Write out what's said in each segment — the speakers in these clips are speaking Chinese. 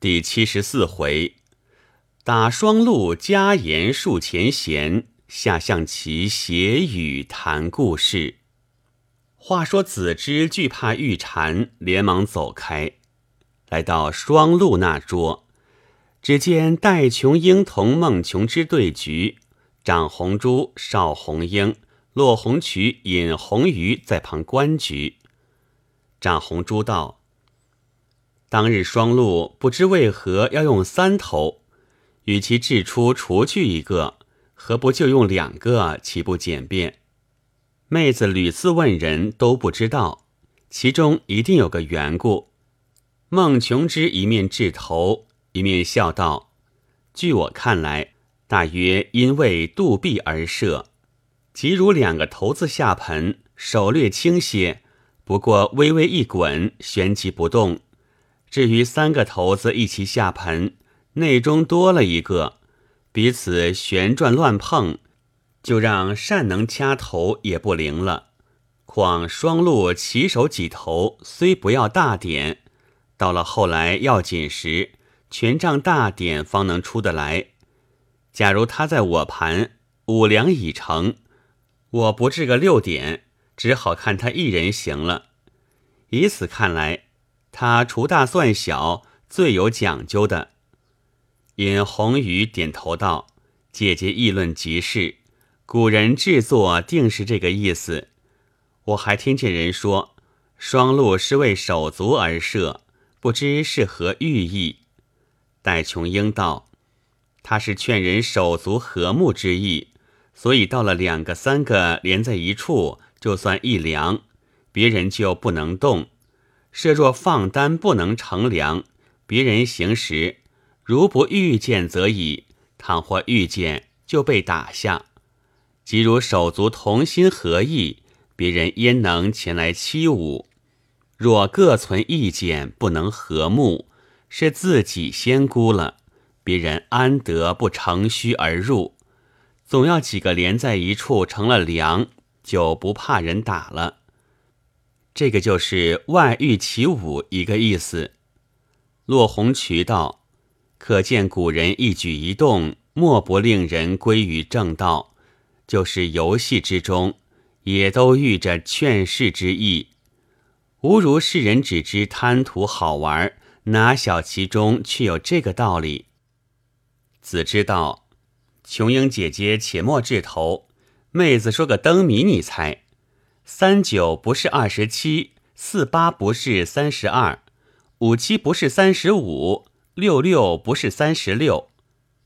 第七十四回，打双陆家言树前闲，下象棋写语谈故事。话说子之惧怕玉蝉，连忙走开，来到双陆那桌，只见戴琼英同孟琼之对局，长红珠、邵红英、骆红渠、尹红鱼在旁观局。长红珠道。当日双鹿不知为何要用三头，与其掷出除去一个，何不就用两个，岂不简便？妹子屡次问人都不知道，其中一定有个缘故。孟琼之一面掷头，一面笑道：“据我看来，大约因为肚壁而设。即如两个头子下盆，手略轻些，不过微微一滚，旋即不动。”至于三个头子一起下盆，内中多了一个，彼此旋转乱碰，就让善能掐头也不灵了。况双路起手几头，虽不要大点，到了后来要紧时，权杖大点方能出得来。假如他在我盘五两已成，我不至个六点，只好看他一人行了。以此看来。他除大算小，最有讲究的。尹红雨点头道：“姐姐议论极是，古人制作定是这个意思。我还听见人说，双鹿是为手足而设，不知是何寓意。”戴琼英道：“他是劝人手足和睦之意，所以到了两个、三个连在一处，就算一凉，别人就不能动。”设若放单不能乘凉，别人行时，如不遇见则已；倘或遇见，就被打下。即如手足同心合意，别人焉能前来欺侮？若各存意见，不能和睦，是自己先估了，别人安得不乘虚而入？总要几个连在一处成了梁，就不怕人打了。这个就是外遇起舞一个意思。落红渠道，可见古人一举一动，莫不令人归于正道。就是游戏之中，也都寓着劝世之意。吾如世人只知贪图好玩，哪晓其中却有这个道理？子知道，琼英姐姐且莫掷头，妹子说个灯谜，你猜。三九不是二十七，四八不是三十二，五七不是三十五，六六不是三十六，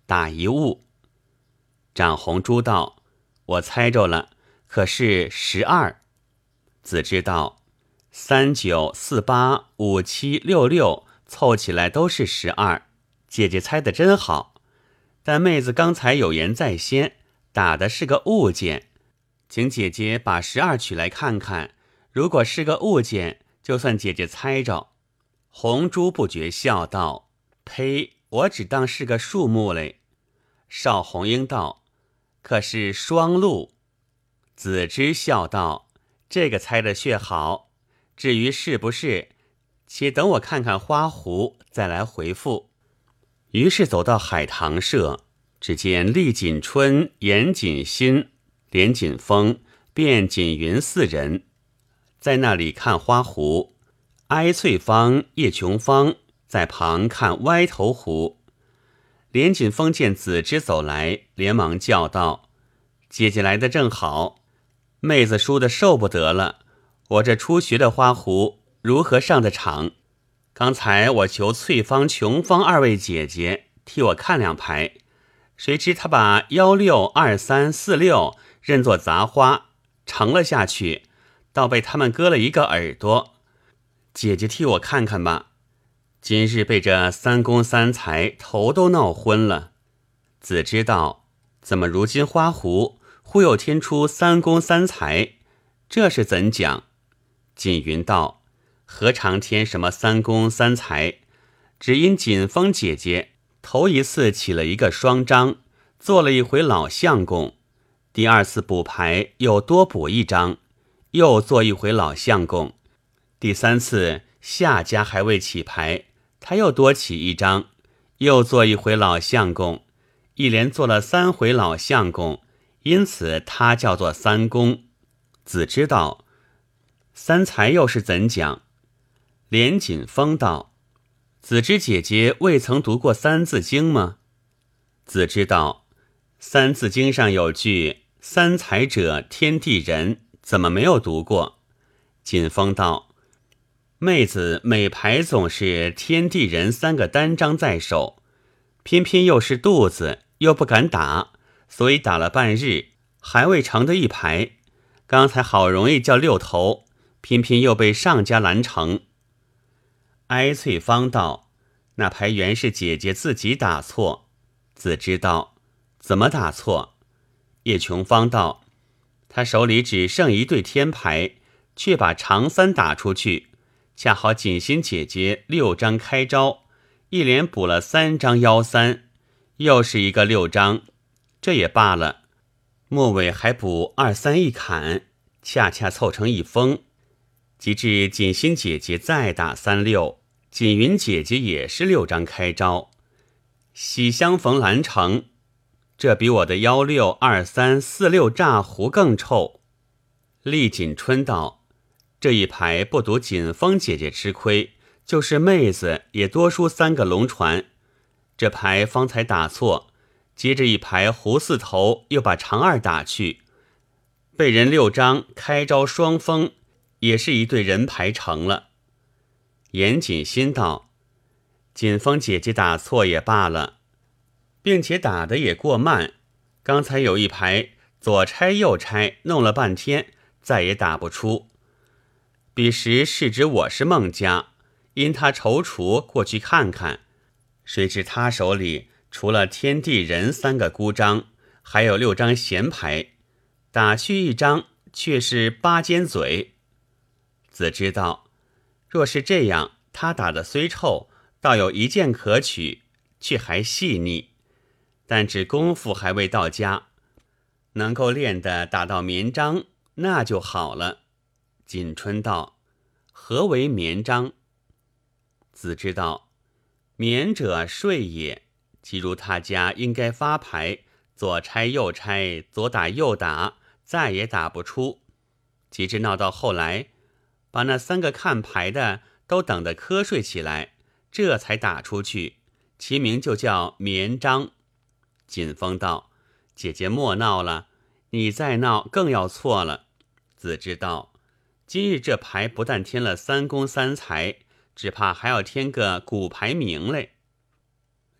打一物。长红珠道：“我猜着了，可是十二。”子知道：“三九四八五七六六凑起来都是十二。”姐姐猜的真好，但妹子刚才有言在先，打的是个物件。请姐姐把十二取来看看，如果是个物件，就算姐姐猜着。红珠不觉笑道：“呸！我只当是个树木嘞。”邵红英道：“可是双鹿。”子之笑道：“这个猜的却好。至于是不是，且等我看看花壶，再来回复。”于是走到海棠社，只见厉锦春、严锦新。连锦峰、卞锦云四人在那里看花壶，哀翠芳、叶琼芳在旁看歪头壶。连锦峰见子之走来，连忙叫道：“姐姐来的正好，妹子输的受不得了。我这初学的花壶如何上的场？刚才我求翠芳、琼芳二位姐姐替我看两排，谁知他把幺六二三四六。”认作杂花盛了下去，倒被他们割了一个耳朵。姐姐替我看看吧，今日被这三公三才头都闹昏了。子知道怎么如今花壶忽又添出三公三才，这是怎讲？锦云道：何尝添什么三公三才？只因锦风姐姐头一次起了一个双章，做了一回老相公。第二次补牌又多补一张，又做一回老相公。第三次夏家还未起牌，他又多起一张，又做一回老相公，一连做了三回老相公，因此他叫做三公。子知道，三才又是怎讲？连锦风道：“子之姐姐未曾读过《三字经》吗？”子知道，《三字经》上有句“三才者，天地人”，怎么没有读过？锦风道：“妹子每排总是天地人三个单张在手，偏偏又是肚子，又不敢打，所以打了半日，还未成的一排。”刚才好容易叫六头，偏偏又被上家拦成。哀翠芳道：“那牌原是姐姐自己打错。”子知道怎么打错？叶琼芳道：“他手里只剩一对天牌，却把长三打出去，恰好锦心姐姐六张开招，一连补了三张幺三，又是一个六张，这也罢了。”末尾还补二三一砍，恰恰凑成一封。及至锦心姐姐再打三六，锦云姐姐也是六张开招。喜相逢兰城，这比我的幺六二三四六炸胡更臭。丽锦春道：“这一排不赌锦风姐姐吃亏，就是妹子也多输三个龙船。这牌方才打错。”接着一排胡四头又把长二打去，被人六张开招双封，也是一对人牌成了。严谨心道：“锦风姐姐打错也罢了，并且打的也过慢。刚才有一排左拆右拆，弄了半天，再也打不出。彼时是指我是孟家，因他踌躇过去看看，谁知他手里。”除了天地人三个孤章，还有六张闲牌，打去一张却是八尖嘴。子知道，若是这样，他打的虽臭，倒有一件可取，却还细腻。但只功夫还未到家，能够练的打到绵章，那就好了。锦春道：“何为绵章？”子知道，绵者睡也。即如他家应该发牌，左拆右拆，左打右打，再也打不出。及至闹到后来，把那三个看牌的都等得瞌睡起来，这才打出去。其名就叫绵章。锦风道：“姐姐莫闹了，你再闹更要错了。”子知道，今日这牌不但添了三公三才，只怕还要添个古牌名嘞。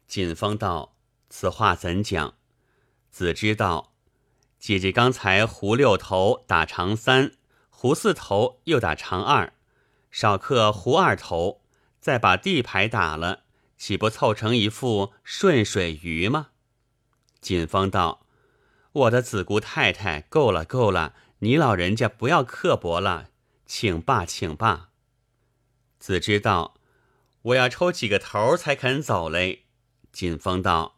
锦风道：“此话怎讲？”子知道，姐姐刚才胡六头打长三，胡四头又打长二，少克胡二头，再把地牌打了，岂不凑成一副顺水鱼吗？锦芳道：“我的子姑太太，够了够了，你老人家不要刻薄了，请罢请罢。”子知道，我要抽几个头才肯走嘞。锦芳道：“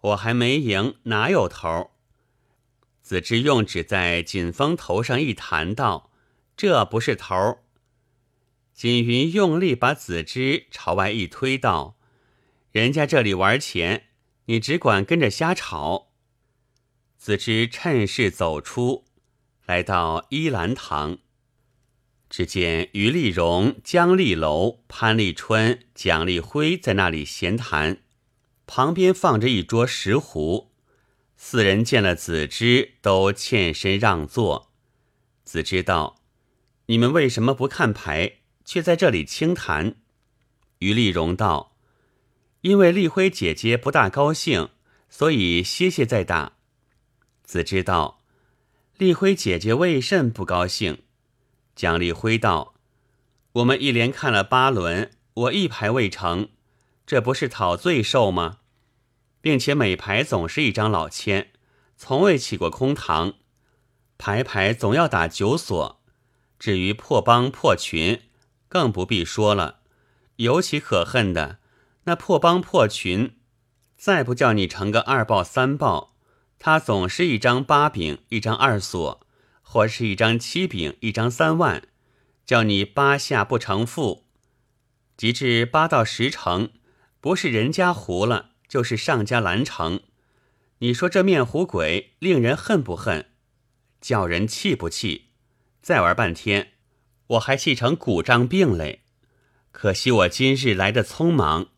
我还没赢，哪有头？”子之用指在锦风头上一弹，道：“这不是头。”锦云用力把子之朝外一推，道：“人家这里玩钱，你只管跟着瞎吵。”子之趁势走出，来到依兰堂，只见于丽荣、江丽楼、潘丽春、蒋丽辉在那里闲谈。旁边放着一桌石壶，四人见了子之，都欠身让座。子之道：“你们为什么不看牌，却在这里轻谈？”于丽荣道：“因为丽辉姐姐不大高兴，所以歇歇再打。”子之道：“丽辉姐姐为甚不高兴？”蒋丽辉道：“我们一连看了八轮，我一牌未成。”这不是讨罪受吗？并且每排总是一张老千，从未起过空堂，排排总要打九锁。至于破帮破群，更不必说了。尤其可恨的那破帮破群，再不叫你成个二报三报，他总是一张八饼，一张二锁，或是一张七饼，一张三万，叫你八下不成负。及至八到十成，不是人家糊了，就是上家拦城。你说这面糊鬼令人恨不恨？叫人气不气？再玩半天，我还气成骨胀病嘞。可惜我今日来的匆忙，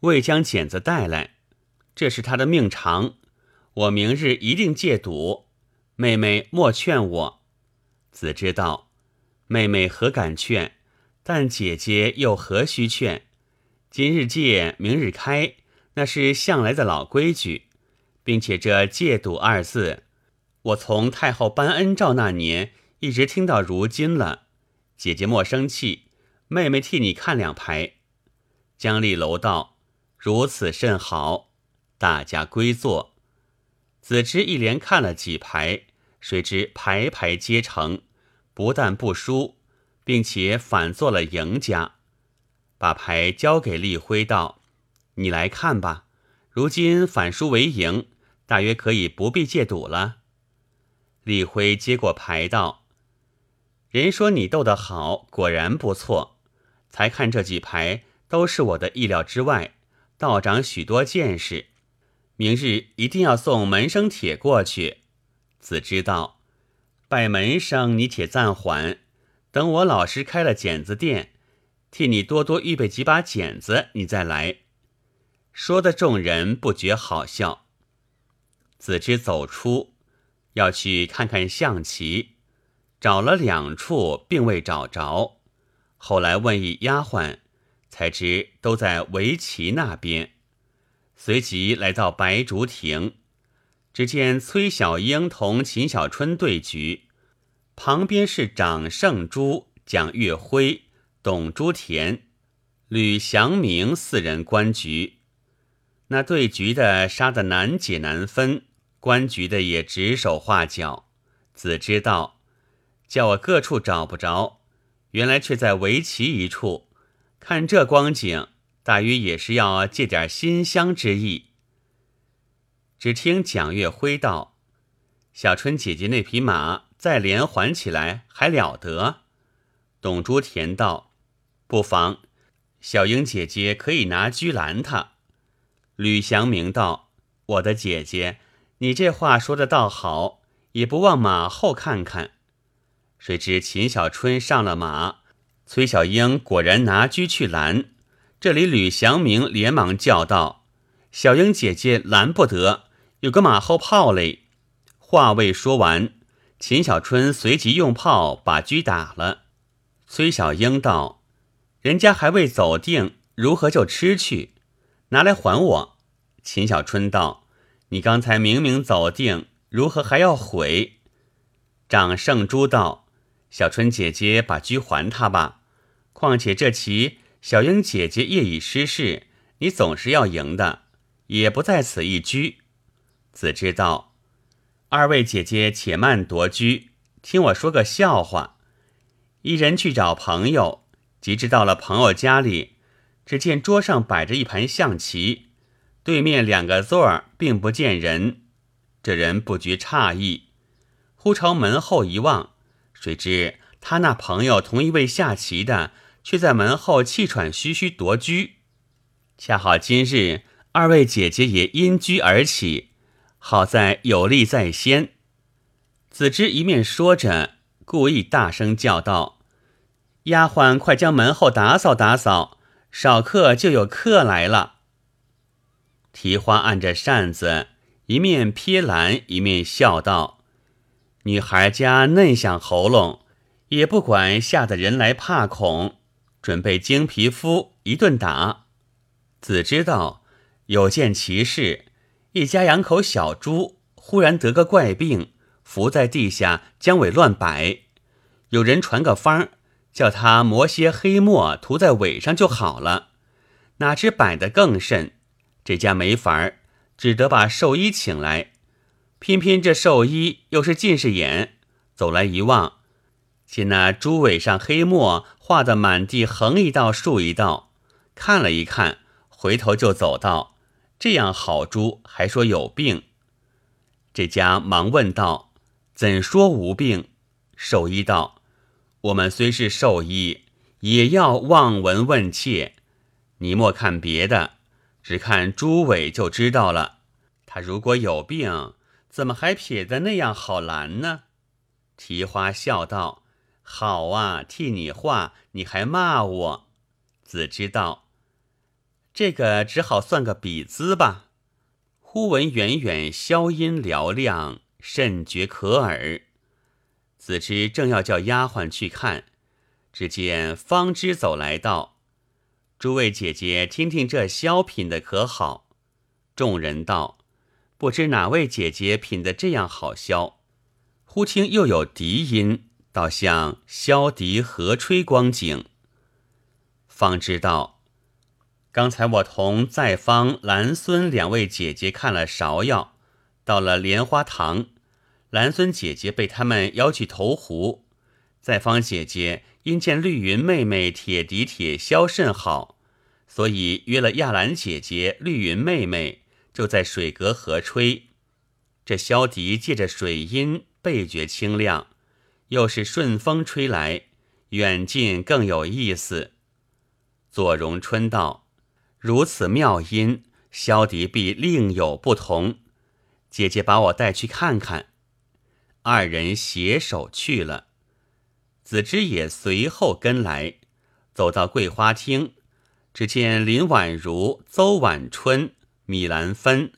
未将剪子带来。这是他的命长，我明日一定戒赌。妹妹莫劝我。子知道，妹妹何敢劝？但姐姐又何须劝？今日戒，明日开，那是向来的老规矩，并且这“戒赌”二字，我从太后颁恩诏那年一直听到如今了。姐姐莫生气，妹妹替你看两牌。江丽楼道：“如此甚好。”大家归坐。子之一连看了几牌，谁知牌牌皆成，不但不输。并且反做了赢家，把牌交给立辉道：“你来看吧。如今反输为赢，大约可以不必借赌了。”立辉接过牌道：“人说你斗得好，果然不错。才看这几牌，都是我的意料之外，道长许多见识。明日一定要送门生帖过去。”子知道，拜门生，你且暂缓。等我老师开了剪子店，替你多多预备几把剪子，你再来说的众人不觉好笑。子之走出，要去看看象棋，找了两处，并未找着。后来问一丫鬟，才知都在围棋那边。随即来到白竹亭，只见崔小英同秦小春对局。旁边是长胜珠、蒋月辉、董朱田、吕祥明四人观局。那对局的杀得难解难分，观局的也指手画脚。子知道，叫我各处找不着，原来却在围棋一处。看这光景，大约也是要借点馨香之意。只听蒋月辉道：“小春姐姐那匹马。”再连环起来还了得？董珠田道：“不妨，小英姐姐可以拿车拦他。”吕祥明道：“我的姐姐，你这话说的倒好，也不忘马后看看。”谁知秦小春上了马，崔小英果然拿车去拦。这里吕祥明连忙叫道：“小英姐姐拦不得，有个马后炮嘞！”话未说完。秦小春随即用炮把车打了。崔小英道：“人家还未走定，如何就吃去？拿来还我。”秦小春道：“你刚才明明走定，如何还要悔？”长胜珠道：“小春姐姐把车还他吧。况且这棋小英姐姐夜已失势，你总是要赢的，也不在此一车。”子知道。二位姐姐，且慢夺居，听我说个笑话。一人去找朋友，及至到了朋友家里，只见桌上摆着一盘象棋，对面两个座儿并不见人。这人不觉诧异，忽朝门后一望，谁知他那朋友同一位下棋的，却在门后气喘吁吁夺居。恰好今日二位姐姐也因居而起。好在有利在先，子之一面说着，故意大声叫道：“丫鬟，快将门后打扫打扫，少客就有客来了。”提花按着扇子，一面撇兰，一面笑道：“女孩家嫩响喉咙，也不管吓得人来怕恐，准备精皮肤一顿打。”子知道有件奇事。一家养口小猪，忽然得个怪病，伏在地下，将尾乱摆。有人传个方，叫他磨些黑墨涂在尾上就好了。哪知摆得更甚，这家没法儿，只得把兽医请来。偏偏这兽医又是近视眼，走来一望，见那猪尾上黑墨画得满地横一道竖一道，看了一看，回头就走道。这样好猪还说有病，这家忙问道：“怎说无病？”兽医道：“我们虽是兽医，也要望闻问切，你莫看别的，只看朱伟就知道了。他如果有病，怎么还撇得那样好拦呢？”提花笑道：“好啊，替你画，你还骂我。”子之道：“这个只好算个比资吧。”忽闻远远箫音嘹亮，甚觉可耳。子之正要叫丫鬟去看，只见方知走来道：“诸位姐姐，听听这箫品的可好？”众人道：“不知哪位姐姐品的这样好箫？”忽听又有笛音，倒像箫笛和吹光景。方知道，刚才我同在方、兰孙两位姐姐看了芍药，到了莲花堂，兰孙姐姐被他们邀去投壶，在方姐姐因见绿云妹妹铁笛铁箫甚好，所以约了亚兰姐姐、绿云妹妹，就在水阁河吹。这箫笛借着水音。倍觉清亮，又是顺风吹来，远近更有意思。左荣春道：“如此妙音，萧笛必另有不同。姐姐把我带去看看。”二人携手去了。子之也随后跟来，走到桂花厅，只见林婉如、邹婉春、米兰芬、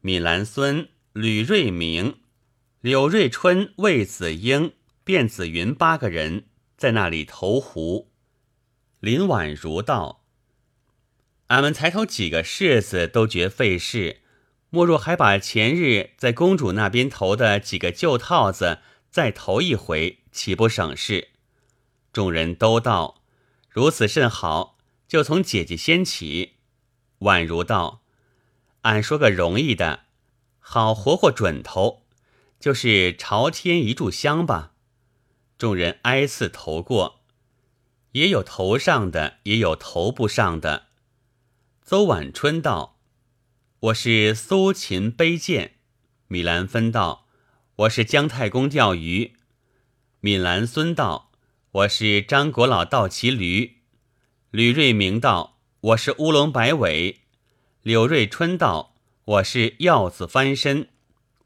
米兰孙、吕瑞明。柳瑞春、魏子英、卞子云八个人在那里投壶。林婉如道：“俺们才投几个柿子都觉费事，莫若还把前日在公主那边投的几个旧套子再投一回，岂不省事？”众人都道：“如此甚好，就从姐姐先起。”宛如道：“俺说个容易的，好活活准头。”就是朝天一炷香吧，众人挨次投过，也有头上的，也有头不上的。邹婉春道：“我是苏秦背剑。”米兰芬道：“我是姜太公钓鱼。”米兰孙道：“我是张国老倒骑驴。”吕瑞明道：“我是乌龙摆尾。”柳瑞春道：“我是鹞子翻身。”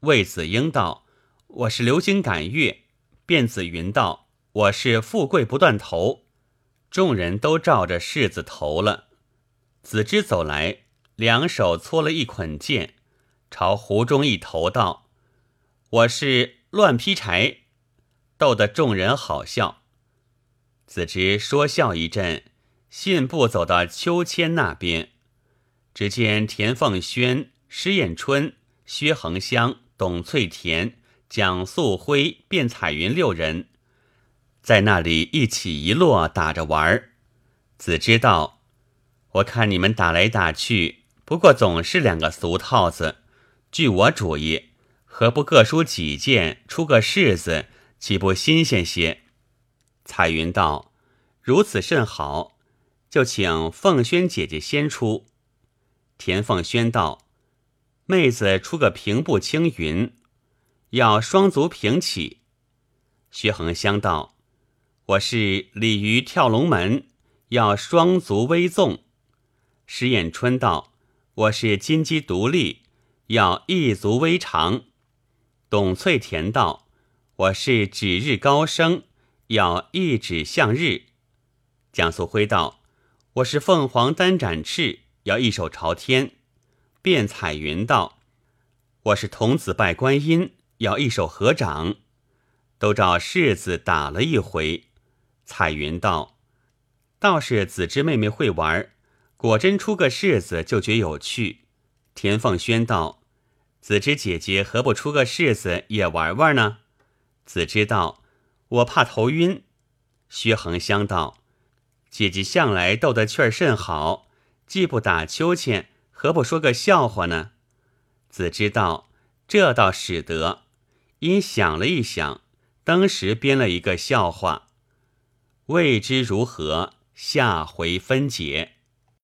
魏子英道。我是流星赶月，卞子云道：“我是富贵不断头。”众人都照着柿子投了。子之走来，两手搓了一捆剑，朝湖中一投道：“我是乱劈柴。”逗得众人好笑。子之说笑一阵，信步走到秋千那边，只见田凤轩、施艳春、薛恒香、董翠田。蒋素辉、卞彩云六人在那里一起一落打着玩儿。子知道，我看你们打来打去，不过总是两个俗套子。据我主意，何不各抒己见，出个式子，岂不新鲜些？彩云道：“如此甚好，就请凤轩姐姐先出。”田凤轩道：“妹子出个平步青云。”要双足平起，薛恒香道：“我是鲤鱼跳龙门，要双足微纵。”石燕春道：“我是金鸡独立，要一足微长。”董翠田道：“我是指日高升，要一指向日。”蒋素辉道：“我是凤凰单展翅，要一手朝天。”卞彩云道：“我是童子拜观音。”要一手合掌，都照柿子打了一回。彩云道：“倒是子之妹妹会玩，果真出个柿子就觉有趣。”田凤轩道：“子之姐姐何不出个柿子也玩玩呢？”子之道：“我怕头晕。”薛恒香道：“姐姐向来逗得趣儿甚好，既不打秋千，何不说个笑话呢？”子之道：“这倒使得。”因想了一想，当时编了一个笑话，未知如何，下回分解。